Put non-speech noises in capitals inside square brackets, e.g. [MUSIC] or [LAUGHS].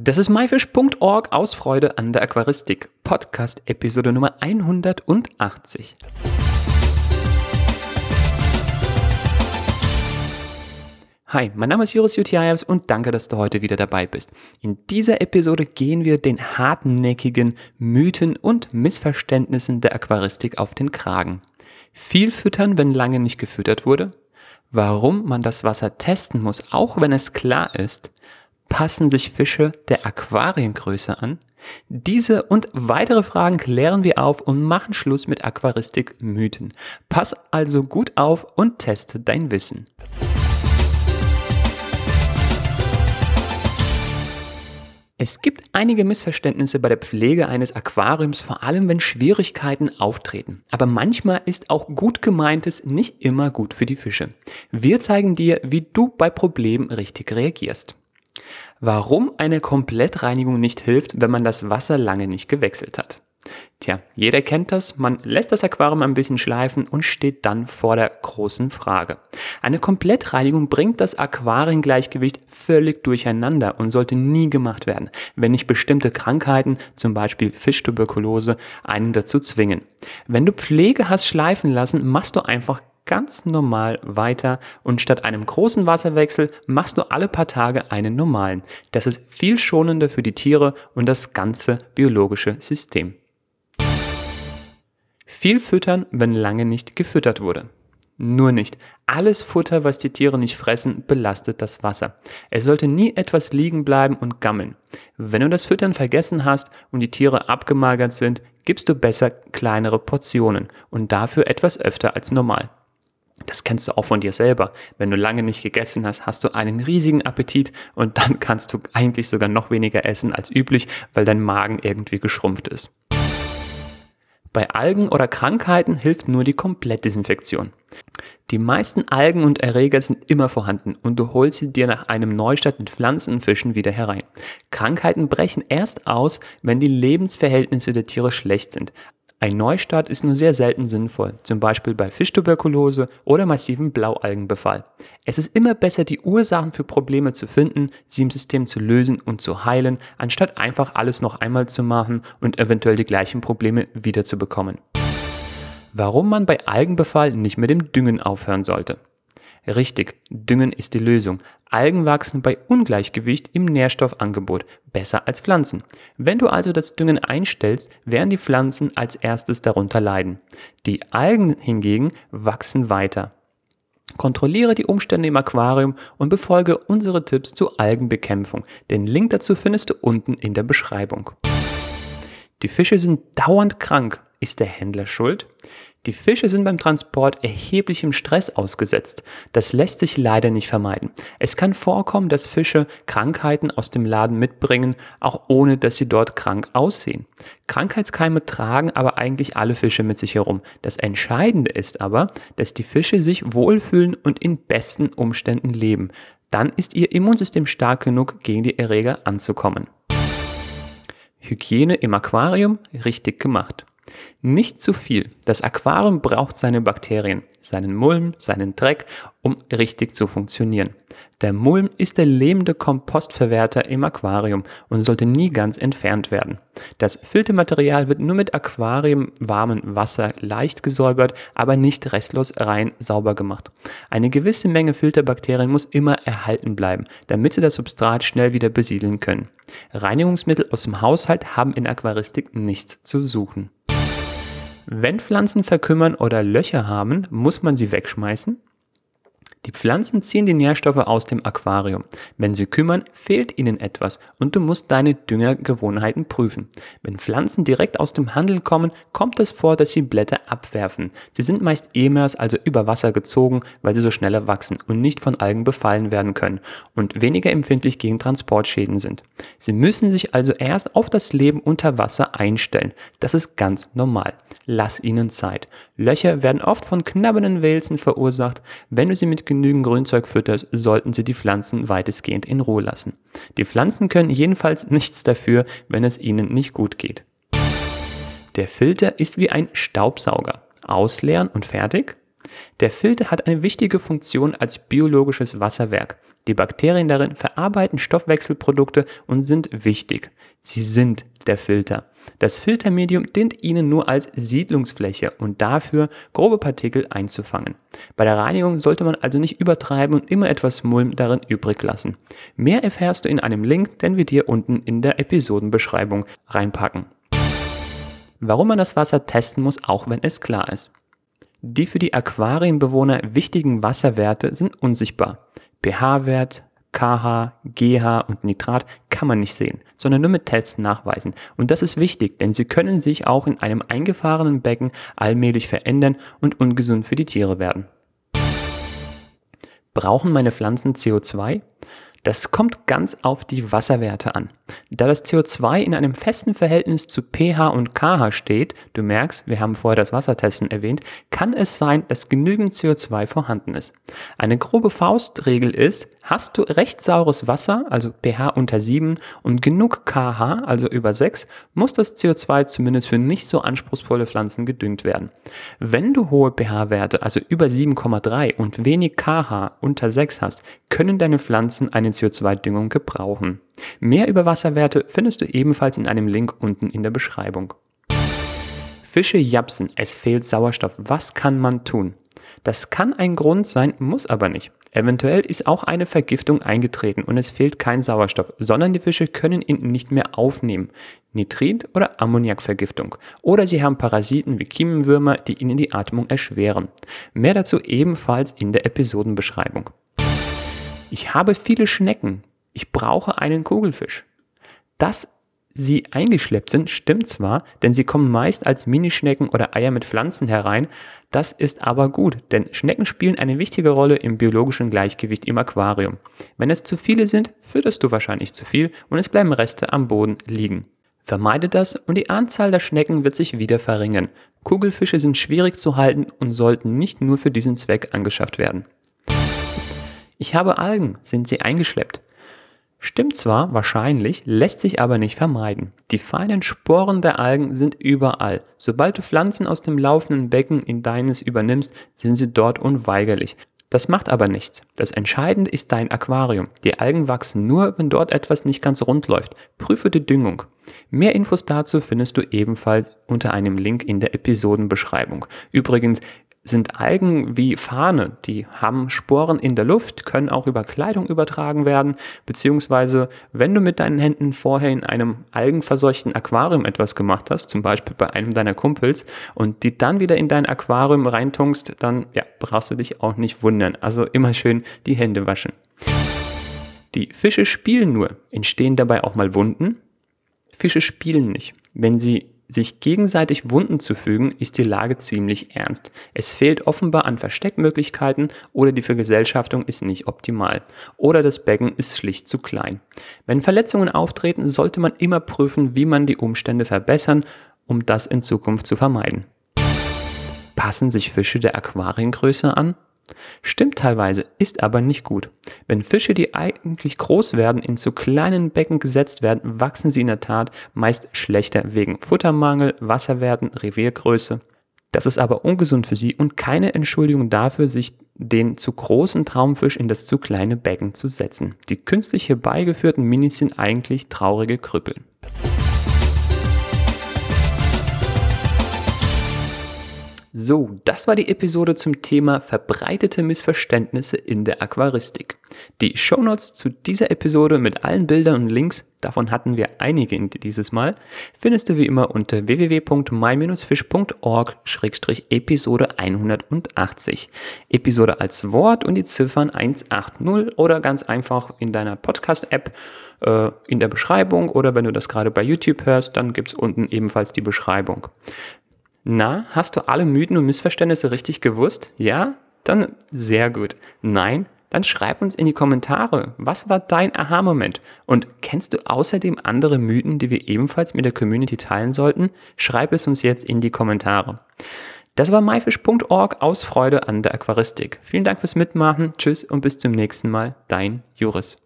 Das ist myfish.org aus Freude an der Aquaristik. Podcast Episode Nummer 180. Hi, mein Name ist Joris Jutiaevs und danke, dass du heute wieder dabei bist. In dieser Episode gehen wir den hartnäckigen Mythen und Missverständnissen der Aquaristik auf den Kragen. Viel füttern, wenn lange nicht gefüttert wurde? Warum man das Wasser testen muss, auch wenn es klar ist? Passen sich Fische der Aquariengröße an? Diese und weitere Fragen klären wir auf und machen Schluss mit Aquaristik-Mythen. Pass also gut auf und teste dein Wissen. Es gibt einige Missverständnisse bei der Pflege eines Aquariums, vor allem wenn Schwierigkeiten auftreten. Aber manchmal ist auch gut gemeintes nicht immer gut für die Fische. Wir zeigen dir, wie du bei Problemen richtig reagierst. Warum eine Komplettreinigung nicht hilft, wenn man das Wasser lange nicht gewechselt hat. Tja, jeder kennt das, man lässt das Aquarium ein bisschen schleifen und steht dann vor der großen Frage. Eine Komplettreinigung bringt das Aquariengleichgewicht völlig durcheinander und sollte nie gemacht werden, wenn nicht bestimmte Krankheiten, zum Beispiel Fischtuberkulose, einen dazu zwingen. Wenn du Pflege hast schleifen lassen, machst du einfach ganz normal weiter und statt einem großen Wasserwechsel machst du alle paar Tage einen normalen. Das ist viel schonender für die Tiere und das ganze biologische System. Viel füttern, wenn lange nicht gefüttert wurde. Nur nicht. Alles Futter, was die Tiere nicht fressen, belastet das Wasser. Es sollte nie etwas liegen bleiben und gammeln. Wenn du das Füttern vergessen hast und die Tiere abgemagert sind, gibst du besser kleinere Portionen und dafür etwas öfter als normal. Das kennst du auch von dir selber. Wenn du lange nicht gegessen hast, hast du einen riesigen Appetit und dann [LAUGHS] kannst du eigentlich sogar noch weniger essen als üblich, weil dein Magen irgendwie geschrumpft ist. Bei Algen oder Krankheiten hilft nur die Komplettdesinfektion. Die meisten Algen und Erreger sind immer vorhanden und du holst sie dir nach einem Neustart mit Pflanzen und Fischen wieder herein. Krankheiten brechen erst aus, wenn die Lebensverhältnisse der Tiere schlecht sind, ein Neustart ist nur sehr selten sinnvoll, zum Beispiel bei Fischtuberkulose oder massivem Blaualgenbefall. Es ist immer besser, die Ursachen für Probleme zu finden, sie im System zu lösen und zu heilen, anstatt einfach alles noch einmal zu machen und eventuell die gleichen Probleme wieder zu bekommen. Warum man bei Algenbefall nicht mit dem Düngen aufhören sollte. Richtig, Düngen ist die Lösung. Algen wachsen bei Ungleichgewicht im Nährstoffangebot besser als Pflanzen. Wenn du also das Düngen einstellst, werden die Pflanzen als erstes darunter leiden. Die Algen hingegen wachsen weiter. Kontrolliere die Umstände im Aquarium und befolge unsere Tipps zur Algenbekämpfung. Den Link dazu findest du unten in der Beschreibung. Die Fische sind dauernd krank. Ist der Händler schuld? Die Fische sind beim Transport erheblichem Stress ausgesetzt. Das lässt sich leider nicht vermeiden. Es kann vorkommen, dass Fische Krankheiten aus dem Laden mitbringen, auch ohne dass sie dort krank aussehen. Krankheitskeime tragen aber eigentlich alle Fische mit sich herum. Das Entscheidende ist aber, dass die Fische sich wohlfühlen und in besten Umständen leben. Dann ist ihr Immunsystem stark genug, gegen die Erreger anzukommen. Hygiene im Aquarium richtig gemacht. Nicht zu viel. Das Aquarium braucht seine Bakterien, seinen Mulm, seinen Dreck, um richtig zu funktionieren. Der Mulm ist der lebende Kompostverwerter im Aquarium und sollte nie ganz entfernt werden. Das Filtermaterial wird nur mit aquariumwarmem Wasser leicht gesäubert, aber nicht restlos rein sauber gemacht. Eine gewisse Menge Filterbakterien muss immer erhalten bleiben, damit sie das Substrat schnell wieder besiedeln können. Reinigungsmittel aus dem Haushalt haben in Aquaristik nichts zu suchen. Wenn Pflanzen verkümmern oder Löcher haben, muss man sie wegschmeißen? Die Pflanzen ziehen die Nährstoffe aus dem Aquarium. Wenn sie kümmern, fehlt ihnen etwas und du musst deine Düngergewohnheiten prüfen. Wenn Pflanzen direkt aus dem Handel kommen, kommt es vor, dass sie Blätter abwerfen. Sie sind meist EMERS, also über Wasser gezogen, weil sie so schneller wachsen und nicht von Algen befallen werden können und weniger empfindlich gegen Transportschäden sind. Sie müssen sich also erst auf das Leben unter Wasser einstellen. Das ist ganz normal. Lass ihnen Zeit. Löcher werden oft von knabbernden Wälzen verursacht. Wenn du sie mit genügend Grünzeug fütterst, sollten sie die Pflanzen weitestgehend in Ruhe lassen. Die Pflanzen können jedenfalls [LAUGHS] nichts dafür, wenn es ihnen nicht gut geht. Der Filter ist wie ein Staubsauger. Ausleeren und fertig? Der Filter hat eine wichtige Funktion als biologisches Wasserwerk. Die Bakterien darin verarbeiten Stoffwechselprodukte und sind wichtig. Sie sind der Filter. Das Filtermedium dient Ihnen nur als Siedlungsfläche und dafür, grobe Partikel einzufangen. Bei der Reinigung sollte man also nicht übertreiben und immer etwas Mulm darin übrig lassen. Mehr erfährst du in einem Link, den wir dir unten in der Episodenbeschreibung reinpacken. Warum man das Wasser testen muss, auch wenn es klar ist. Die für die Aquarienbewohner wichtigen Wasserwerte sind unsichtbar. pH-Wert, KH, GH und Nitrat kann man nicht sehen, sondern nur mit Tests nachweisen. Und das ist wichtig, denn sie können sich auch in einem eingefahrenen Becken allmählich verändern und ungesund für die Tiere werden. Brauchen meine Pflanzen CO2? Das kommt ganz auf die Wasserwerte an. Da das CO2 in einem festen Verhältnis zu pH und kH steht, du merkst, wir haben vorher das Wassertesten erwähnt, kann es sein, dass genügend CO2 vorhanden ist. Eine grobe Faustregel ist, hast du recht saures Wasser, also pH unter 7 und genug kH, also über 6, muss das CO2 zumindest für nicht so anspruchsvolle Pflanzen gedüngt werden. Wenn du hohe pH-Werte, also über 7,3 und wenig kH unter 6 hast, können deine Pflanzen eine CO2-Düngung gebrauchen. Mehr über Wasserwerte findest du ebenfalls in einem Link unten in der Beschreibung. Fische japsen, es fehlt Sauerstoff. Was kann man tun? Das kann ein Grund sein, muss aber nicht. Eventuell ist auch eine Vergiftung eingetreten und es fehlt kein Sauerstoff, sondern die Fische können ihn nicht mehr aufnehmen. Nitrit- oder Ammoniakvergiftung. Oder sie haben Parasiten wie Kiemenwürmer, die ihnen die Atmung erschweren. Mehr dazu ebenfalls in der Episodenbeschreibung. Ich habe viele Schnecken. Ich brauche einen Kugelfisch. Dass sie eingeschleppt sind, stimmt zwar, denn sie kommen meist als Minischnecken oder Eier mit Pflanzen herein. Das ist aber gut, denn Schnecken spielen eine wichtige Rolle im biologischen Gleichgewicht im Aquarium. Wenn es zu viele sind, fütterst du wahrscheinlich zu viel und es bleiben Reste am Boden liegen. Vermeide das und die Anzahl der Schnecken wird sich wieder verringern. Kugelfische sind schwierig zu halten und sollten nicht nur für diesen Zweck angeschafft werden. Ich habe Algen, sind sie eingeschleppt? Stimmt zwar, wahrscheinlich, lässt sich aber nicht vermeiden. Die feinen Sporen der Algen sind überall. Sobald du Pflanzen aus dem laufenden Becken in deines übernimmst, sind sie dort unweigerlich. Das macht aber nichts. Das Entscheidende ist dein Aquarium. Die Algen wachsen nur, wenn dort etwas nicht ganz rund läuft. Prüfe die Düngung. Mehr Infos dazu findest du ebenfalls unter einem Link in der Episodenbeschreibung. Übrigens, sind Algen wie Fahne, die haben Sporen in der Luft, können auch über Kleidung übertragen werden, beziehungsweise wenn du mit deinen Händen vorher in einem algenverseuchten Aquarium etwas gemacht hast, zum Beispiel bei einem deiner Kumpels, und die dann wieder in dein Aquarium reintunkst, dann ja, brauchst du dich auch nicht wundern. Also immer schön die Hände waschen. Die Fische spielen nur. Entstehen dabei auch mal Wunden? Fische spielen nicht. Wenn sie sich gegenseitig Wunden zu fügen, ist die Lage ziemlich ernst. Es fehlt offenbar an Versteckmöglichkeiten oder die Vergesellschaftung ist nicht optimal. Oder das Becken ist schlicht zu klein. Wenn Verletzungen auftreten, sollte man immer prüfen, wie man die Umstände verbessern, um das in Zukunft zu vermeiden. Passen sich Fische der Aquariengröße an? Stimmt teilweise, ist aber nicht gut. Wenn Fische, die eigentlich groß werden, in zu kleinen Becken gesetzt werden, wachsen sie in der Tat meist schlechter wegen Futtermangel, Wasserwerten, Reviergröße. Das ist aber ungesund für sie und keine Entschuldigung dafür, sich den zu großen Traumfisch in das zu kleine Becken zu setzen. Die künstlich herbeigeführten Minis sind eigentlich traurige Krüppel. So, das war die Episode zum Thema verbreitete Missverständnisse in der Aquaristik. Die Shownotes zu dieser Episode mit allen Bildern und Links, davon hatten wir einige dieses Mal, findest du wie immer unter www.my-fish.org-episode 180. Episode als Wort und die Ziffern 180 oder ganz einfach in deiner Podcast-App äh, in der Beschreibung oder wenn du das gerade bei YouTube hörst, dann gibt es unten ebenfalls die Beschreibung. Na, hast du alle Mythen und Missverständnisse richtig gewusst? Ja? Dann sehr gut. Nein? Dann schreib uns in die Kommentare, was war dein Aha-Moment? Und kennst du außerdem andere Mythen, die wir ebenfalls mit der Community teilen sollten? Schreib es uns jetzt in die Kommentare. Das war myfish.org aus Freude an der Aquaristik. Vielen Dank fürs Mitmachen. Tschüss und bis zum nächsten Mal. Dein Juris.